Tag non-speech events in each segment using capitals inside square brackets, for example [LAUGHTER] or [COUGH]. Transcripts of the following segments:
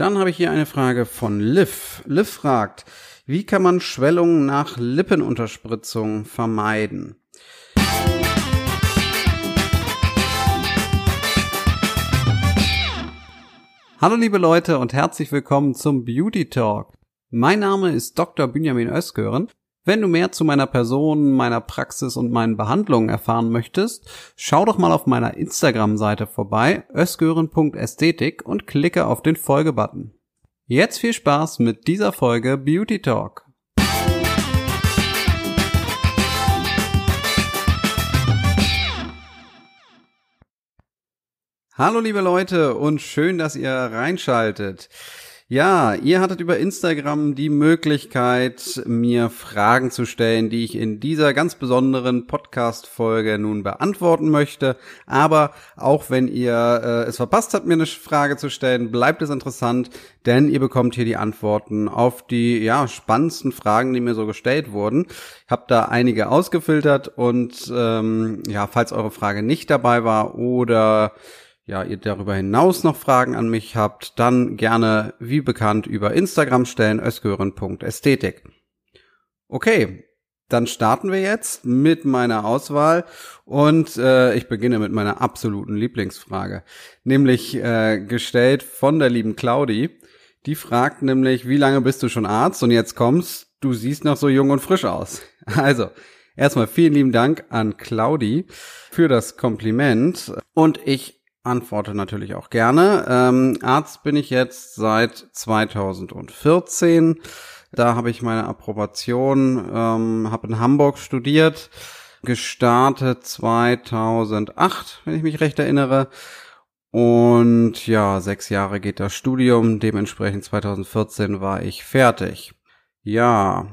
Dann habe ich hier eine Frage von Liv. Liv fragt, wie kann man Schwellungen nach Lippenunterspritzung vermeiden? Hallo liebe Leute und herzlich willkommen zum Beauty Talk. Mein Name ist Dr. Benjamin Özgören wenn du mehr zu meiner Person, meiner Praxis und meinen Behandlungen erfahren möchtest, schau doch mal auf meiner Instagram-Seite vorbei, ösgören.ästhetik und klicke auf den Folge-Button. Jetzt viel Spaß mit dieser Folge Beauty Talk. Hallo liebe Leute und schön, dass ihr reinschaltet. Ja, ihr hattet über Instagram die Möglichkeit, mir Fragen zu stellen, die ich in dieser ganz besonderen Podcast-Folge nun beantworten möchte. Aber auch wenn ihr äh, es verpasst habt, mir eine Frage zu stellen, bleibt es interessant, denn ihr bekommt hier die Antworten auf die ja spannendsten Fragen, die mir so gestellt wurden. Ich habe da einige ausgefiltert und ähm, ja, falls eure Frage nicht dabei war oder ja, ihr darüber hinaus noch Fragen an mich habt, dann gerne, wie bekannt, über Instagram stellen, ösgören.ästhetik. Okay, dann starten wir jetzt mit meiner Auswahl und äh, ich beginne mit meiner absoluten Lieblingsfrage, nämlich äh, gestellt von der lieben Claudi. Die fragt nämlich, wie lange bist du schon Arzt? Und jetzt kommst, du siehst noch so jung und frisch aus. [LAUGHS] Also, erstmal vielen lieben Dank an Claudi für das Kompliment und ich antworte natürlich auch gerne. Ähm, Arzt bin ich jetzt seit 2014. Da habe ich meine Approbation, ähm, habe in Hamburg studiert, gestartet 2008, wenn ich mich recht erinnere. Und ja, sechs Jahre geht das Studium, dementsprechend 2014 war ich fertig. Ja,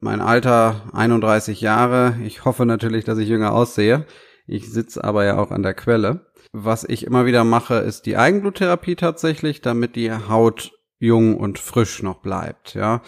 mein Alter 31 Jahre. Ich hoffe natürlich, dass ich jünger aussehe. Ich sitze aber ja auch an der Quelle. Was ich immer wieder mache, ist die Eigenbluttherapie tatsächlich, damit die Haut jung und frisch noch bleibt. Ja,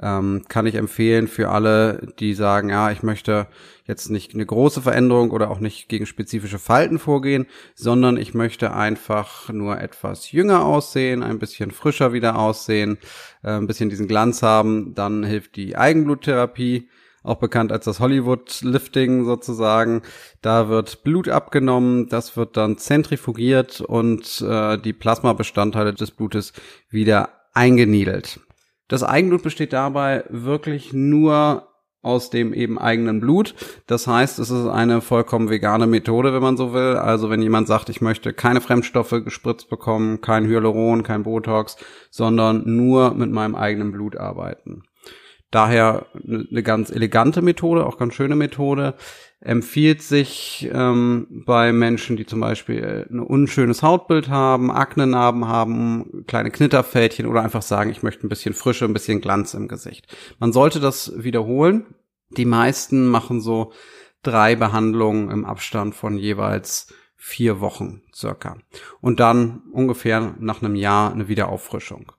ähm, kann ich empfehlen für alle, die sagen, ja, ich möchte jetzt nicht eine große Veränderung oder auch nicht gegen spezifische Falten vorgehen, sondern ich möchte einfach nur etwas jünger aussehen, ein bisschen frischer wieder aussehen, äh, ein bisschen diesen Glanz haben. Dann hilft die Eigenbluttherapie auch bekannt als das Hollywood-Lifting sozusagen. Da wird Blut abgenommen, das wird dann zentrifugiert und äh, die Plasmabestandteile des Blutes wieder eingeniedelt. Das Eigenblut besteht dabei wirklich nur aus dem eben eigenen Blut. Das heißt, es ist eine vollkommen vegane Methode, wenn man so will. Also wenn jemand sagt, ich möchte keine Fremdstoffe gespritzt bekommen, kein Hyaluron, kein Botox, sondern nur mit meinem eigenen Blut arbeiten. Daher eine ganz elegante Methode, auch ganz schöne Methode. Empfiehlt sich ähm, bei Menschen, die zum Beispiel ein unschönes Hautbild haben, Aknenarben haben, kleine Knitterfältchen oder einfach sagen, ich möchte ein bisschen Frische, ein bisschen Glanz im Gesicht. Man sollte das wiederholen. Die meisten machen so drei Behandlungen im Abstand von jeweils vier Wochen circa. Und dann ungefähr nach einem Jahr eine Wiederauffrischung.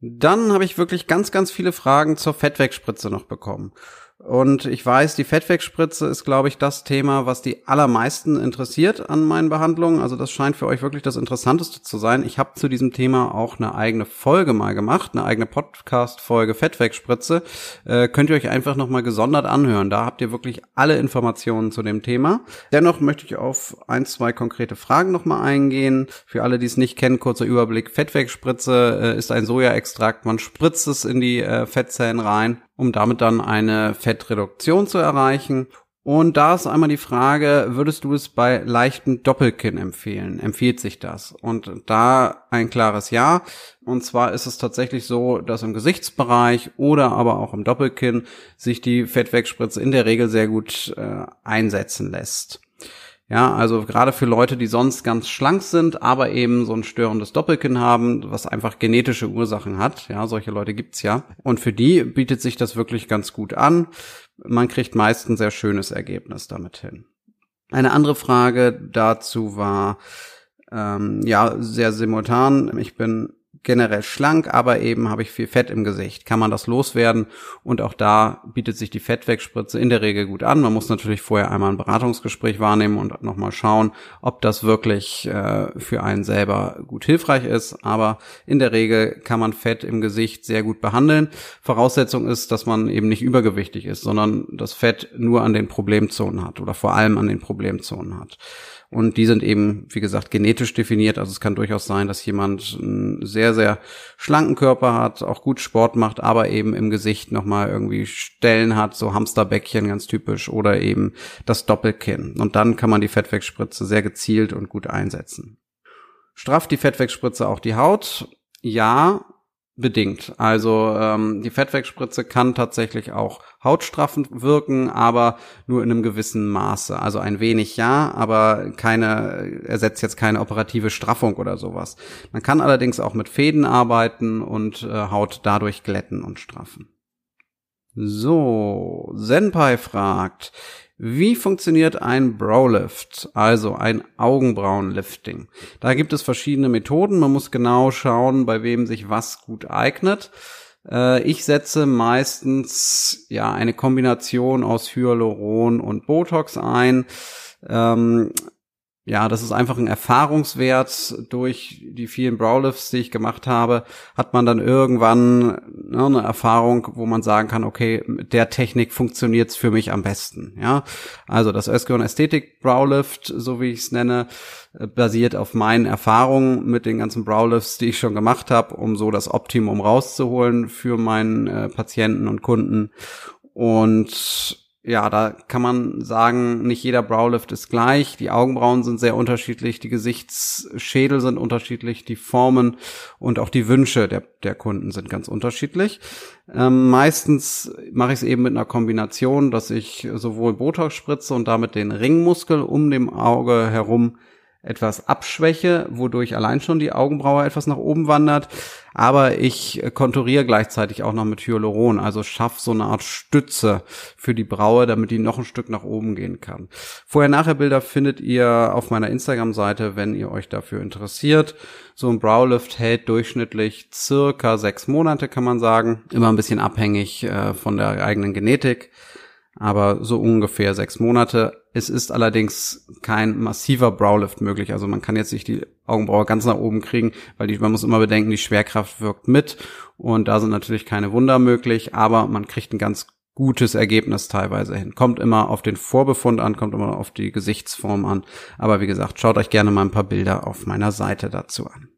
Dann habe ich wirklich ganz, ganz viele Fragen zur Fettwegspritze noch bekommen. Und ich weiß, die Fettwegspritze ist, glaube ich, das Thema, was die allermeisten interessiert an meinen Behandlungen. Also das scheint für euch wirklich das Interessanteste zu sein. Ich habe zu diesem Thema auch eine eigene Folge mal gemacht, eine eigene Podcast-Folge Fettwegspritze. Äh, könnt ihr euch einfach nochmal gesondert anhören. Da habt ihr wirklich alle Informationen zu dem Thema. Dennoch möchte ich auf ein, zwei konkrete Fragen nochmal eingehen. Für alle, die es nicht kennen, kurzer Überblick. Fettwegspritze äh, ist ein Sojaextrakt. Man spritzt es in die äh, Fettzellen rein um damit dann eine Fettreduktion zu erreichen. Und da ist einmal die Frage, würdest du es bei leichten Doppelkinn empfehlen? Empfiehlt sich das? Und da ein klares Ja. Und zwar ist es tatsächlich so, dass im Gesichtsbereich oder aber auch im Doppelkinn sich die Fettwegspritze in der Regel sehr gut äh, einsetzen lässt. Ja, also gerade für Leute, die sonst ganz schlank sind, aber eben so ein störendes Doppelkinn haben, was einfach genetische Ursachen hat. Ja, solche Leute gibt's ja. Und für die bietet sich das wirklich ganz gut an. Man kriegt meist ein sehr schönes Ergebnis damit hin. Eine andere Frage dazu war, ähm, ja, sehr simultan. Ich bin generell schlank, aber eben habe ich viel Fett im Gesicht. Kann man das loswerden? Und auch da bietet sich die Fettwegspritze in der Regel gut an. Man muss natürlich vorher einmal ein Beratungsgespräch wahrnehmen und nochmal schauen, ob das wirklich äh, für einen selber gut hilfreich ist. Aber in der Regel kann man Fett im Gesicht sehr gut behandeln. Voraussetzung ist, dass man eben nicht übergewichtig ist, sondern das Fett nur an den Problemzonen hat oder vor allem an den Problemzonen hat. Und die sind eben, wie gesagt, genetisch definiert. Also es kann durchaus sein, dass jemand einen sehr, sehr schlanken Körper hat, auch gut Sport macht, aber eben im Gesicht nochmal irgendwie Stellen hat, so Hamsterbäckchen ganz typisch oder eben das Doppelkinn. Und dann kann man die Fettwegspritze sehr gezielt und gut einsetzen. Strafft die Fettwegspritze auch die Haut? Ja, bedingt. Also ähm, die Fettwegspritze kann tatsächlich auch hautstraffend wirken, aber nur in einem gewissen Maße. Also ein wenig ja, aber keine ersetzt jetzt keine operative Straffung oder sowas. Man kann allerdings auch mit Fäden arbeiten und äh, Haut dadurch glätten und straffen. So, Senpai fragt, wie funktioniert ein Browlift, also ein Augenbrauenlifting? Da gibt es verschiedene Methoden. Man muss genau schauen, bei wem sich was gut eignet. Äh, ich setze meistens ja eine Kombination aus Hyaluron und Botox ein. Ähm, ja, das ist einfach ein Erfahrungswert durch die vielen Browlifts, die ich gemacht habe, hat man dann irgendwann ne, eine Erfahrung, wo man sagen kann, okay, mit der Technik funktioniert's für mich am besten. Ja, also das Öskeon Ästhetik Browlift, so wie ich es nenne, äh, basiert auf meinen Erfahrungen mit den ganzen Browlifts, die ich schon gemacht habe, um so das Optimum rauszuholen für meinen äh, Patienten und Kunden. Und ja, da kann man sagen, nicht jeder Browlift ist gleich. Die Augenbrauen sind sehr unterschiedlich, die Gesichtsschädel sind unterschiedlich, die Formen und auch die Wünsche der, der Kunden sind ganz unterschiedlich. Ähm, meistens mache ich es eben mit einer Kombination, dass ich sowohl Botox spritze und damit den Ringmuskel um dem Auge herum etwas abschwäche, wodurch allein schon die Augenbraue etwas nach oben wandert. Aber ich konturiere gleichzeitig auch noch mit Hyaluron, also schaffe so eine Art Stütze für die Braue, damit die noch ein Stück nach oben gehen kann. Vorher-Nachher-Bilder findet ihr auf meiner Instagram-Seite, wenn ihr euch dafür interessiert. So ein Browlift hält durchschnittlich circa sechs Monate, kann man sagen. Immer ein bisschen abhängig äh, von der eigenen Genetik aber so ungefähr sechs Monate. Es ist allerdings kein massiver Browlift möglich. Also man kann jetzt nicht die Augenbraue ganz nach oben kriegen, weil die, man muss immer bedenken, die Schwerkraft wirkt mit und da sind natürlich keine Wunder möglich, aber man kriegt ein ganz gutes Ergebnis teilweise hin. Kommt immer auf den Vorbefund an, kommt immer auf die Gesichtsform an. Aber wie gesagt, schaut euch gerne mal ein paar Bilder auf meiner Seite dazu an.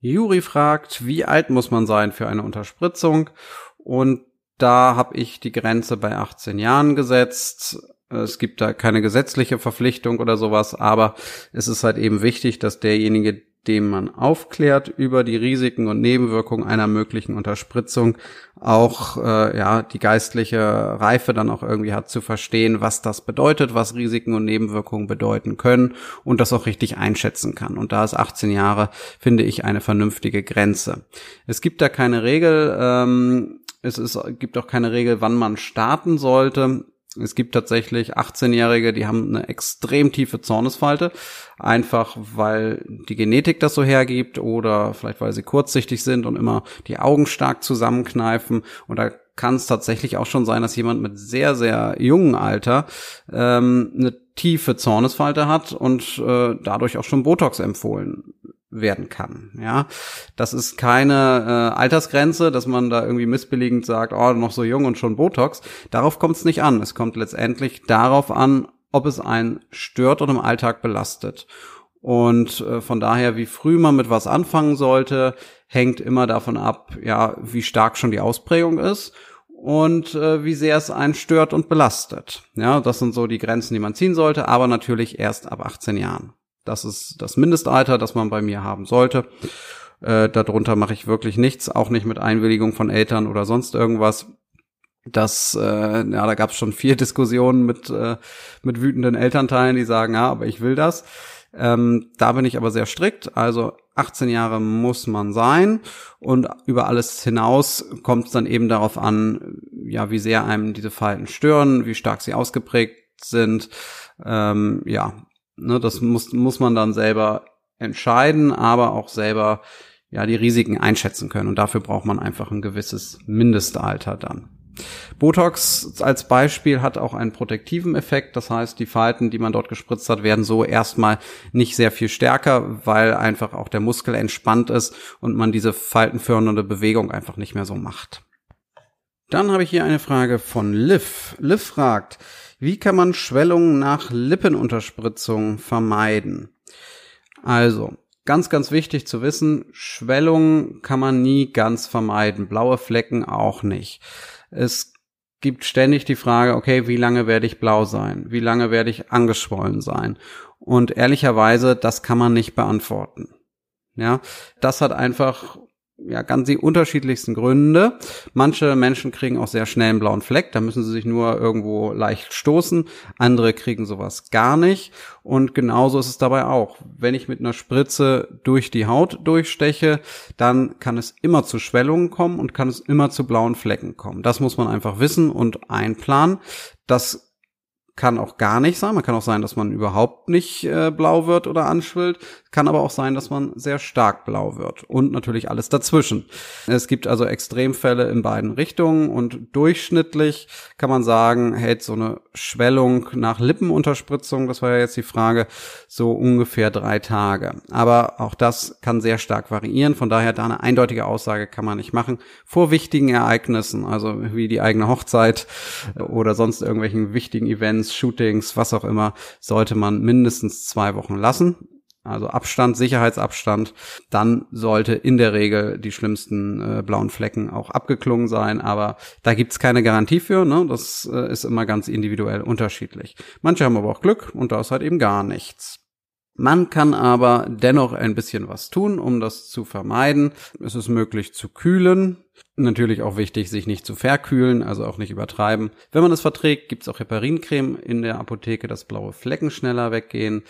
Juri fragt, wie alt muss man sein für eine Unterspritzung? Und da habe ich die Grenze bei 18 Jahren gesetzt. Es gibt da keine gesetzliche Verpflichtung oder sowas, aber es ist halt eben wichtig, dass derjenige, dem man aufklärt über die Risiken und Nebenwirkungen einer möglichen Unterspritzung, auch äh, ja die geistliche Reife dann auch irgendwie hat zu verstehen, was das bedeutet, was Risiken und Nebenwirkungen bedeuten können und das auch richtig einschätzen kann. Und da ist 18 Jahre, finde ich, eine vernünftige Grenze. Es gibt da keine Regel. Ähm, es ist, gibt auch keine Regel, wann man starten sollte. Es gibt tatsächlich 18-Jährige, die haben eine extrem tiefe Zornesfalte, einfach weil die Genetik das so hergibt oder vielleicht weil sie kurzsichtig sind und immer die Augen stark zusammenkneifen. Und da kann es tatsächlich auch schon sein, dass jemand mit sehr, sehr jungen Alter ähm, eine tiefe Zornesfalte hat und äh, dadurch auch schon Botox empfohlen werden kann. Ja, das ist keine äh, Altersgrenze, dass man da irgendwie missbilligend sagt, oh, noch so jung und schon Botox. Darauf kommt es nicht an. Es kommt letztendlich darauf an, ob es einen stört und im Alltag belastet. Und äh, von daher, wie früh man mit was anfangen sollte, hängt immer davon ab, ja, wie stark schon die Ausprägung ist und äh, wie sehr es einen stört und belastet. Ja, das sind so die Grenzen, die man ziehen sollte, aber natürlich erst ab 18 Jahren. Das ist das Mindestalter, das man bei mir haben sollte. Äh, darunter mache ich wirklich nichts, auch nicht mit Einwilligung von Eltern oder sonst irgendwas. Das, äh, ja, da gab es schon vier [LAUGHS] Diskussionen mit äh, mit wütenden Elternteilen, die sagen, ja, aber ich will das. Ähm, da bin ich aber sehr strikt. Also 18 Jahre muss man sein und über alles hinaus kommt es dann eben darauf an, ja, wie sehr einem diese Verhalten stören, wie stark sie ausgeprägt sind. Ähm, ja, Ne, das muss, muss man dann selber entscheiden, aber auch selber ja die Risiken einschätzen können. Und dafür braucht man einfach ein gewisses Mindestalter dann. Botox als Beispiel hat auch einen protektiven Effekt. Das heißt, die Falten, die man dort gespritzt hat, werden so erstmal nicht sehr viel stärker, weil einfach auch der Muskel entspannt ist und man diese faltenfördernde Bewegung einfach nicht mehr so macht. Dann habe ich hier eine Frage von Liv. Liv fragt, wie kann man Schwellungen nach Lippenunterspritzung vermeiden? Also, ganz, ganz wichtig zu wissen, Schwellungen kann man nie ganz vermeiden, blaue Flecken auch nicht. Es gibt ständig die Frage, okay, wie lange werde ich blau sein? Wie lange werde ich angeschwollen sein? Und ehrlicherweise, das kann man nicht beantworten. Ja, das hat einfach ja, ganz die unterschiedlichsten Gründe. Manche Menschen kriegen auch sehr schnell einen blauen Fleck, da müssen sie sich nur irgendwo leicht stoßen. Andere kriegen sowas gar nicht. Und genauso ist es dabei auch. Wenn ich mit einer Spritze durch die Haut durchsteche, dann kann es immer zu Schwellungen kommen und kann es immer zu blauen Flecken kommen. Das muss man einfach wissen und einplanen. Das kann auch gar nicht sein. Man kann auch sein, dass man überhaupt nicht äh, blau wird oder anschwillt. Kann aber auch sein, dass man sehr stark blau wird. Und natürlich alles dazwischen. Es gibt also Extremfälle in beiden Richtungen und durchschnittlich kann man sagen, hält so eine Schwellung nach Lippenunterspritzung, das war ja jetzt die Frage, so ungefähr drei Tage. Aber auch das kann sehr stark variieren. Von daher da eine eindeutige Aussage kann man nicht machen. Vor wichtigen Ereignissen, also wie die eigene Hochzeit oder sonst irgendwelchen wichtigen Events, Events, Shootings, was auch immer, sollte man mindestens zwei Wochen lassen. Also Abstand, Sicherheitsabstand. Dann sollte in der Regel die schlimmsten äh, blauen Flecken auch abgeklungen sein. Aber da gibt's keine Garantie für. Ne? Das äh, ist immer ganz individuell unterschiedlich. Manche haben aber auch Glück und da ist halt eben gar nichts. Man kann aber dennoch ein bisschen was tun, um das zu vermeiden. Es ist möglich zu kühlen. Natürlich auch wichtig, sich nicht zu verkühlen, also auch nicht übertreiben. Wenn man es verträgt, gibt's auch Heparincreme in der Apotheke, dass blaue Flecken schneller weggehen.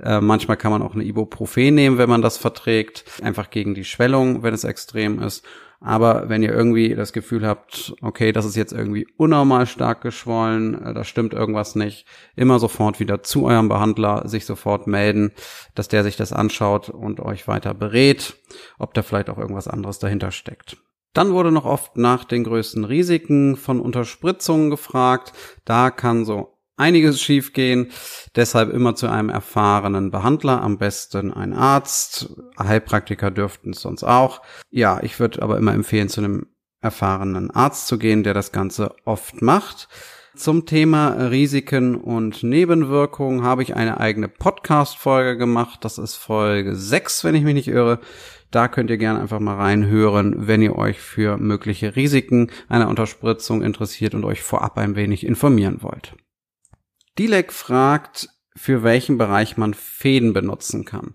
Äh, manchmal kann man auch eine Ibuprofen nehmen, wenn man das verträgt, einfach gegen die Schwellung, wenn es extrem ist. Aber wenn ihr irgendwie das Gefühl habt, okay, das ist jetzt irgendwie unnormal stark geschwollen, äh, da stimmt irgendwas nicht, immer sofort wieder zu eurem Behandler sich sofort melden, dass der sich das anschaut und euch weiter berät, ob da vielleicht auch irgendwas anderes dahinter steckt. Dann wurde noch oft nach den größten Risiken von Unterspritzungen gefragt. Da kann so einiges schiefgehen. Deshalb immer zu einem erfahrenen Behandler, am besten ein Arzt. Heilpraktiker dürften es sonst auch. Ja, ich würde aber immer empfehlen, zu einem erfahrenen Arzt zu gehen, der das Ganze oft macht. Zum Thema Risiken und Nebenwirkungen habe ich eine eigene Podcast-Folge gemacht. Das ist Folge 6, wenn ich mich nicht irre. Da könnt ihr gerne einfach mal reinhören, wenn ihr euch für mögliche Risiken einer Unterspritzung interessiert und euch vorab ein wenig informieren wollt. Dilek fragt, für welchen Bereich man Fäden benutzen kann.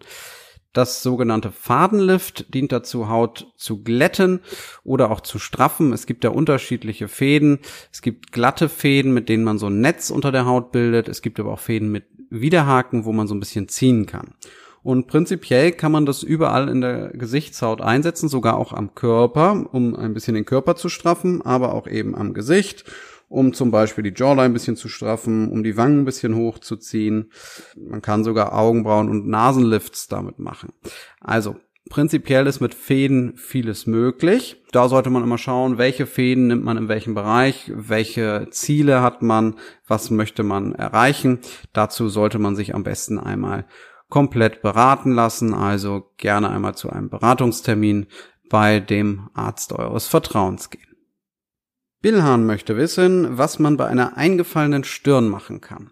Das sogenannte Fadenlift dient dazu, Haut zu glätten oder auch zu straffen. Es gibt ja unterschiedliche Fäden. Es gibt glatte Fäden, mit denen man so ein Netz unter der Haut bildet. Es gibt aber auch Fäden mit Widerhaken, wo man so ein bisschen ziehen kann. Und prinzipiell kann man das überall in der Gesichtshaut einsetzen, sogar auch am Körper, um ein bisschen den Körper zu straffen, aber auch eben am Gesicht um zum Beispiel die Jawline ein bisschen zu straffen, um die Wangen ein bisschen hochzuziehen. Man kann sogar Augenbrauen und Nasenlifts damit machen. Also prinzipiell ist mit Fäden vieles möglich. Da sollte man immer schauen, welche Fäden nimmt man in welchem Bereich, welche Ziele hat man, was möchte man erreichen. Dazu sollte man sich am besten einmal komplett beraten lassen, also gerne einmal zu einem Beratungstermin bei dem Arzt eures Vertrauens gehen. Billhahn möchte wissen, was man bei einer eingefallenen Stirn machen kann.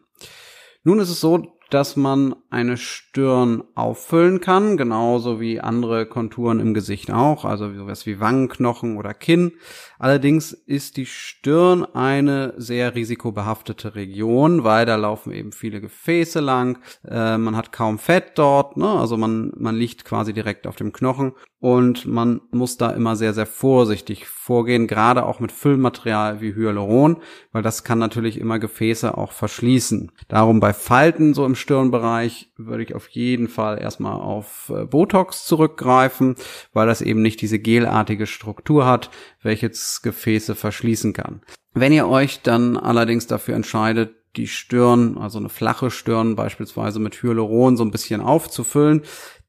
Nun ist es so, dass man eine Stirn auffüllen kann, genauso wie andere Konturen im Gesicht auch, also sowas wie Wangenknochen oder Kinn. Allerdings ist die Stirn eine sehr risikobehaftete Region, weil da laufen eben viele Gefäße lang, äh, man hat kaum Fett dort, ne? also man, man liegt quasi direkt auf dem Knochen und man muss da immer sehr, sehr vorsichtig vorgehen, gerade auch mit Füllmaterial wie Hyaluron, weil das kann natürlich immer Gefäße auch verschließen. Darum bei Falten so im Stirnbereich würde ich auf jeden Fall erstmal auf äh, Botox zurückgreifen, weil das eben nicht diese gelartige Struktur hat, welche Gefäße verschließen kann. Wenn ihr euch dann allerdings dafür entscheidet, die Stirn, also eine flache Stirn beispielsweise mit Hyaluron so ein bisschen aufzufüllen,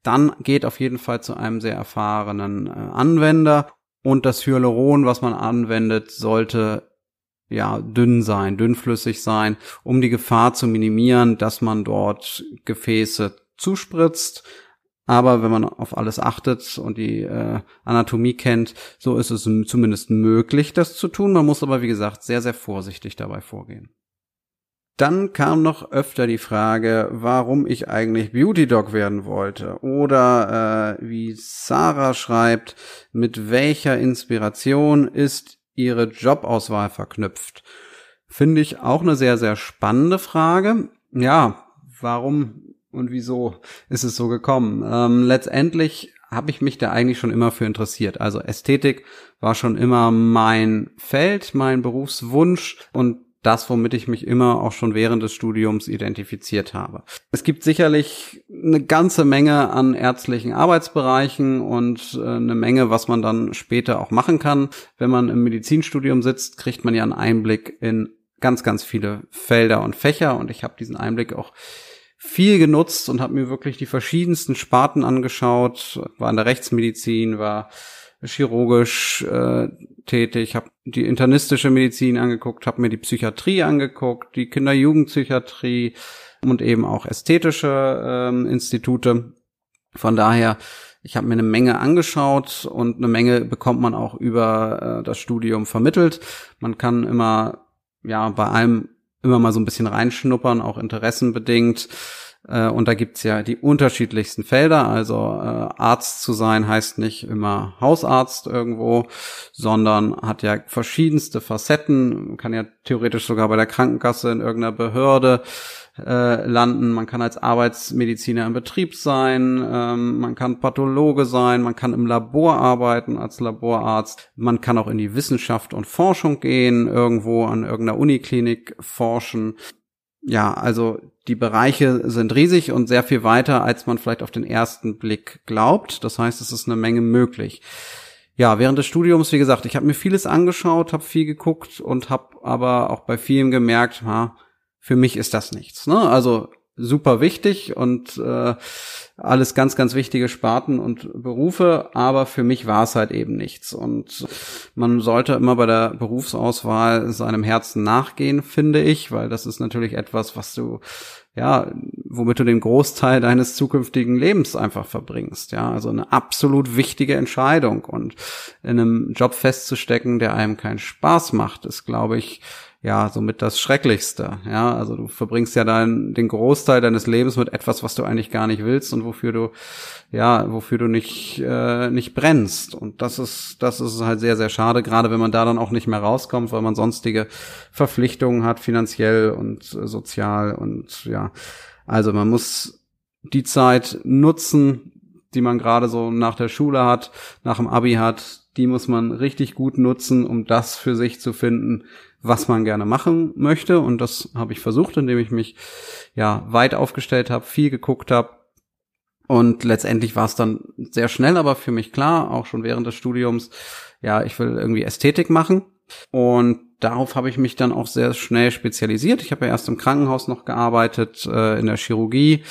dann geht auf jeden Fall zu einem sehr erfahrenen äh, Anwender und das Hyaluron, was man anwendet, sollte ja dünn sein, dünnflüssig sein, um die Gefahr zu minimieren, dass man dort Gefäße zuspritzt. Aber wenn man auf alles achtet und die äh, Anatomie kennt, so ist es zumindest möglich, das zu tun. Man muss aber, wie gesagt, sehr, sehr vorsichtig dabei vorgehen. Dann kam noch öfter die Frage, warum ich eigentlich Beauty Dog werden wollte. Oder äh, wie Sarah schreibt, mit welcher Inspiration ist ihre Jobauswahl verknüpft? Finde ich auch eine sehr, sehr spannende Frage. Ja, warum und wieso ist es so gekommen? Ähm, letztendlich habe ich mich da eigentlich schon immer für interessiert. Also Ästhetik war schon immer mein Feld, mein Berufswunsch und das, womit ich mich immer auch schon während des Studiums identifiziert habe. Es gibt sicherlich eine ganze Menge an ärztlichen Arbeitsbereichen und äh, eine Menge, was man dann später auch machen kann. Wenn man im Medizinstudium sitzt, kriegt man ja einen Einblick in ganz, ganz viele Felder und Fächer und ich habe diesen Einblick auch viel genutzt und habe mir wirklich die verschiedensten Sparten angeschaut, war in der Rechtsmedizin, war chirurgisch äh, tätig, habe die internistische Medizin angeguckt, habe mir die Psychiatrie angeguckt, die Kinder-Jugendpsychiatrie und eben auch ästhetische ähm, Institute. Von daher, ich habe mir eine Menge angeschaut und eine Menge bekommt man auch über äh, das Studium vermittelt. Man kann immer ja bei allem immer mal so ein bisschen reinschnuppern, auch interessenbedingt. Äh, und da gibt's ja die unterschiedlichsten Felder. Also äh, Arzt zu sein heißt nicht immer Hausarzt irgendwo, sondern hat ja verschiedenste Facetten. Man kann ja theoretisch sogar bei der Krankenkasse in irgendeiner Behörde äh, landen. Man kann als Arbeitsmediziner im Betrieb sein, ähm, man kann Pathologe sein, man kann im Labor arbeiten als Laborarzt, man kann auch in die Wissenschaft und Forschung gehen, irgendwo an irgendeiner Uniklinik forschen. Ja, also die Bereiche sind riesig und sehr viel weiter, als man vielleicht auf den ersten Blick glaubt. Das heißt, es ist eine Menge möglich. Ja, während des Studiums, wie gesagt, ich habe mir vieles angeschaut, habe viel geguckt und habe aber auch bei vielen gemerkt, ha, für mich ist das nichts. Ne? Also super wichtig und äh, alles ganz, ganz wichtige Sparten und Berufe, aber für mich war es halt eben nichts. Und man sollte immer bei der Berufsauswahl seinem Herzen nachgehen, finde ich, weil das ist natürlich etwas, was du ja, womit du den Großteil deines zukünftigen Lebens einfach verbringst. Ja, also eine absolut wichtige Entscheidung. Und in einem Job festzustecken, der einem keinen Spaß macht, ist, glaube ich, ja, somit das Schrecklichste. Ja, also du verbringst ja dein, den Großteil deines Lebens mit etwas, was du eigentlich gar nicht willst und wofür du, ja, wofür du nicht, äh, nicht brennst. Und das ist, das ist halt sehr, sehr schade, gerade wenn man da dann auch nicht mehr rauskommt, weil man sonstige Verpflichtungen hat, finanziell und äh, sozial und ja. Also man muss die Zeit nutzen, die man gerade so nach der Schule hat, nach dem Abi hat, die muss man richtig gut nutzen, um das für sich zu finden, was man gerne machen möchte. Und das habe ich versucht, indem ich mich ja weit aufgestellt habe, viel geguckt habe. Und letztendlich war es dann sehr schnell, aber für mich klar, auch schon während des Studiums, ja, ich will irgendwie Ästhetik machen. Und darauf habe ich mich dann auch sehr schnell spezialisiert. Ich habe ja erst im Krankenhaus noch gearbeitet, äh, in der Chirurgie,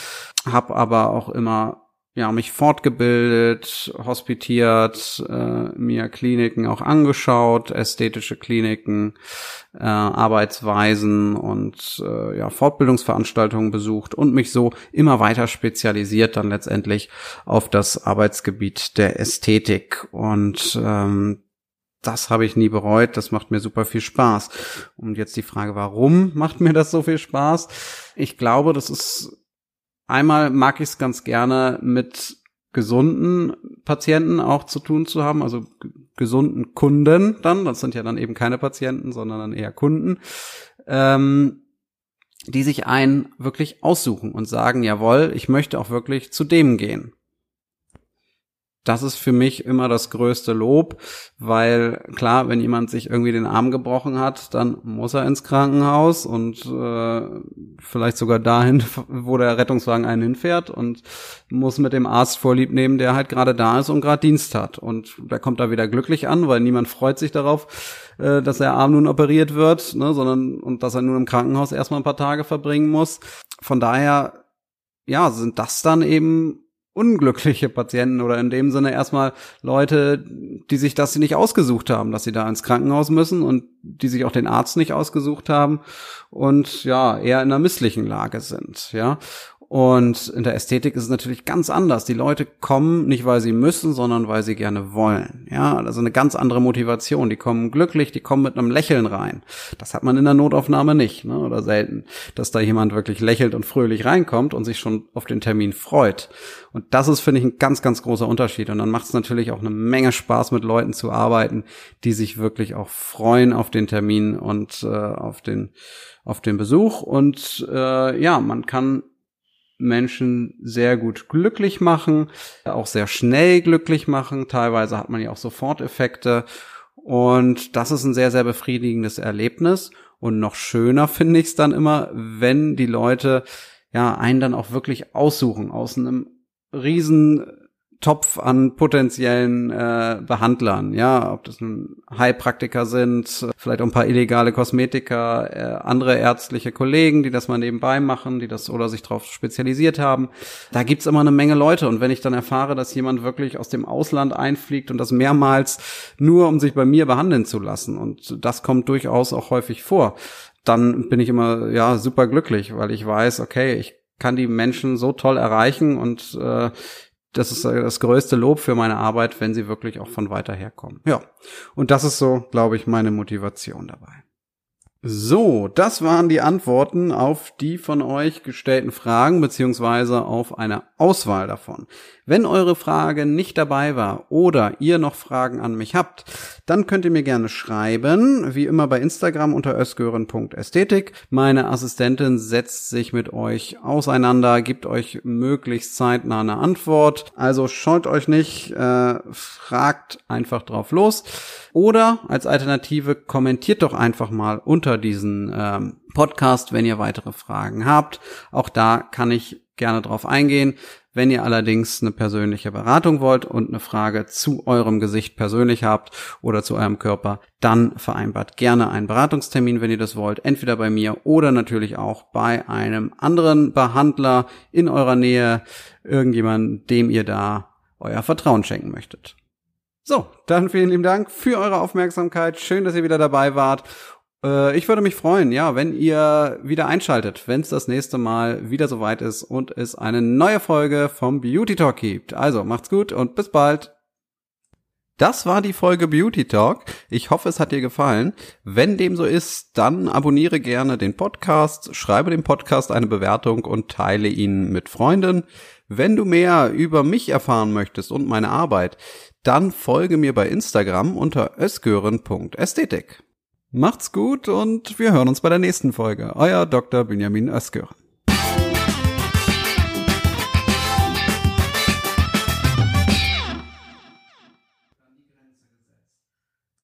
habe aber auch immer ja, mich fortgebildet, hospitiert, äh, mir Kliniken auch angeschaut, ästhetische Kliniken, äh, Arbeitsweisen und äh, ja, Fortbildungsveranstaltungen besucht und mich so immer weiter spezialisiert dann letztendlich auf das Arbeitsgebiet der Ästhetik. Und ähm, das habe ich nie bereut. Das macht mir super viel Spaß. Und jetzt die Frage, warum macht mir das so viel Spaß? Ich glaube, das ist Einmal mag ich es ganz gerne mit gesunden Patienten auch zu tun zu haben, also gesunden Kunden dann, das sind ja dann eben keine Patienten, sondern dann eher Kunden, ähm, die sich einen wirklich aussuchen und sagen, jawohl, ich möchte auch wirklich zu dem gehen das ist für mich immer das größte Lob, weil klar, wenn jemand sich irgendwie den Arm gebrochen hat, dann muss er ins Krankenhaus und äh, vielleicht sogar dahin, [LAUGHS] wo der Rettungswagen einen hinfährt und muss mit dem Arzt vorlieb nehmen, der halt gerade da ist und gerade Dienst hat. Und der kommt da wieder glücklich an, weil niemand freut sich darauf, äh, dass der Arm nun operiert wird, ne, sondern und dass er nun im Krankenhaus erstmal ein paar Tage verbringen muss. Von daher, ja, sind das dann eben unglückliche Patienten oder in dem Sinne erstmal Leute, die sich das nicht ausgesucht haben, dass sie da ins Krankenhaus müssen und die sich auch den Arzt nicht ausgesucht haben und ja, eher in einer misslichen Lage sind, ja. Und in der Ästhetik ist es natürlich ganz anders. Die Leute kommen nicht, weil sie müssen, sondern weil sie gerne wollen. Ja, also eine ganz andere Motivation. Die kommen glücklich, die kommen mit einem Lächeln rein. Das hat man in der Notaufnahme nicht, ne? oder selten, dass da jemand wirklich lächelt und fröhlich reinkommt und sich schon auf den Termin freut. Und das ist, finde ich, ein ganz, ganz großer Unterschied. Und dann macht es natürlich auch eine Menge Spaß, mit Leuten zu arbeiten, die sich wirklich auch freuen auf den Termin und äh, auf den auf den Besuch. Und äh, ja, man kann Menschen sehr gut glücklich machen, auch sehr schnell glücklich machen. Teilweise hat man ja auch Soforteffekte. Und das ist ein sehr, sehr befriedigendes Erlebnis. Und noch schöner [LAUGHS] finde ich es dann immer, wenn die Leute ja einen dann auch wirklich aussuchen aus einem riesen Topf an potenziellen äh, Behandlern, ja, ob das nun Heilpraktiker sind, vielleicht auch ein paar illegale Kosmetiker, äh, andere ärztliche Kollegen, die das mal nebenbei machen, die das oder sich darauf spezialisiert haben. Da gibt's immer eine Menge Leute und wenn ich dann erfahre, dass jemand wirklich aus dem Ausland einfliegt und das mehrmals nur um sich bei mir behandeln zu lassen und das kommt durchaus auch häufig vor, dann bin ich immer ja super glücklich, weil ich weiß, okay, ich kann die Menschen so toll erreichen und äh, das ist das größte Lob für meine Arbeit, wenn sie wirklich auch von weiter herkommen. Ja. Und das ist so, glaube ich, meine Motivation dabei. So, das waren die Antworten auf die von euch gestellten Fragen beziehungsweise auf eine Auswahl davon. Wenn eure Frage nicht dabei war oder ihr noch Fragen an mich habt, dann könnt ihr mir gerne schreiben, wie immer bei Instagram unter ösgören.ästhetik. Meine Assistentin setzt sich mit euch auseinander, gibt euch möglichst zeitnah eine Antwort. Also scheut euch nicht, äh, fragt einfach drauf los. Oder als Alternative kommentiert doch einfach mal unter diesen ähm, Podcast, wenn ihr weitere Fragen habt. Auch da kann ich gerne drauf eingehen. Wenn ihr allerdings eine persönliche Beratung wollt und eine Frage zu eurem Gesicht persönlich habt oder zu eurem Körper, dann vereinbart gerne einen Beratungstermin, wenn ihr das wollt, entweder bei mir oder natürlich auch bei einem anderen Behandler in eurer Nähe, irgendjemand, dem ihr da euer Vertrauen schenken möchtet. So, dann vielen lieben Dank für eure Aufmerksamkeit. Schön, dass ihr wieder dabei wart ich würde mich freuen, ja, wenn ihr wieder einschaltet, wenn es das nächste Mal wieder soweit ist und es eine neue Folge vom Beauty Talk gibt. Also macht's gut und bis bald. Das war die Folge Beauty Talk. Ich hoffe, es hat dir gefallen. Wenn dem so ist, dann abonniere gerne den Podcast, schreibe dem Podcast eine Bewertung und teile ihn mit Freunden. Wenn du mehr über mich erfahren möchtest und meine Arbeit, dann folge mir bei Instagram unter ösgören.ästhetik. Macht's gut und wir hören uns bei der nächsten Folge. Euer Dr. Benjamin Özgür.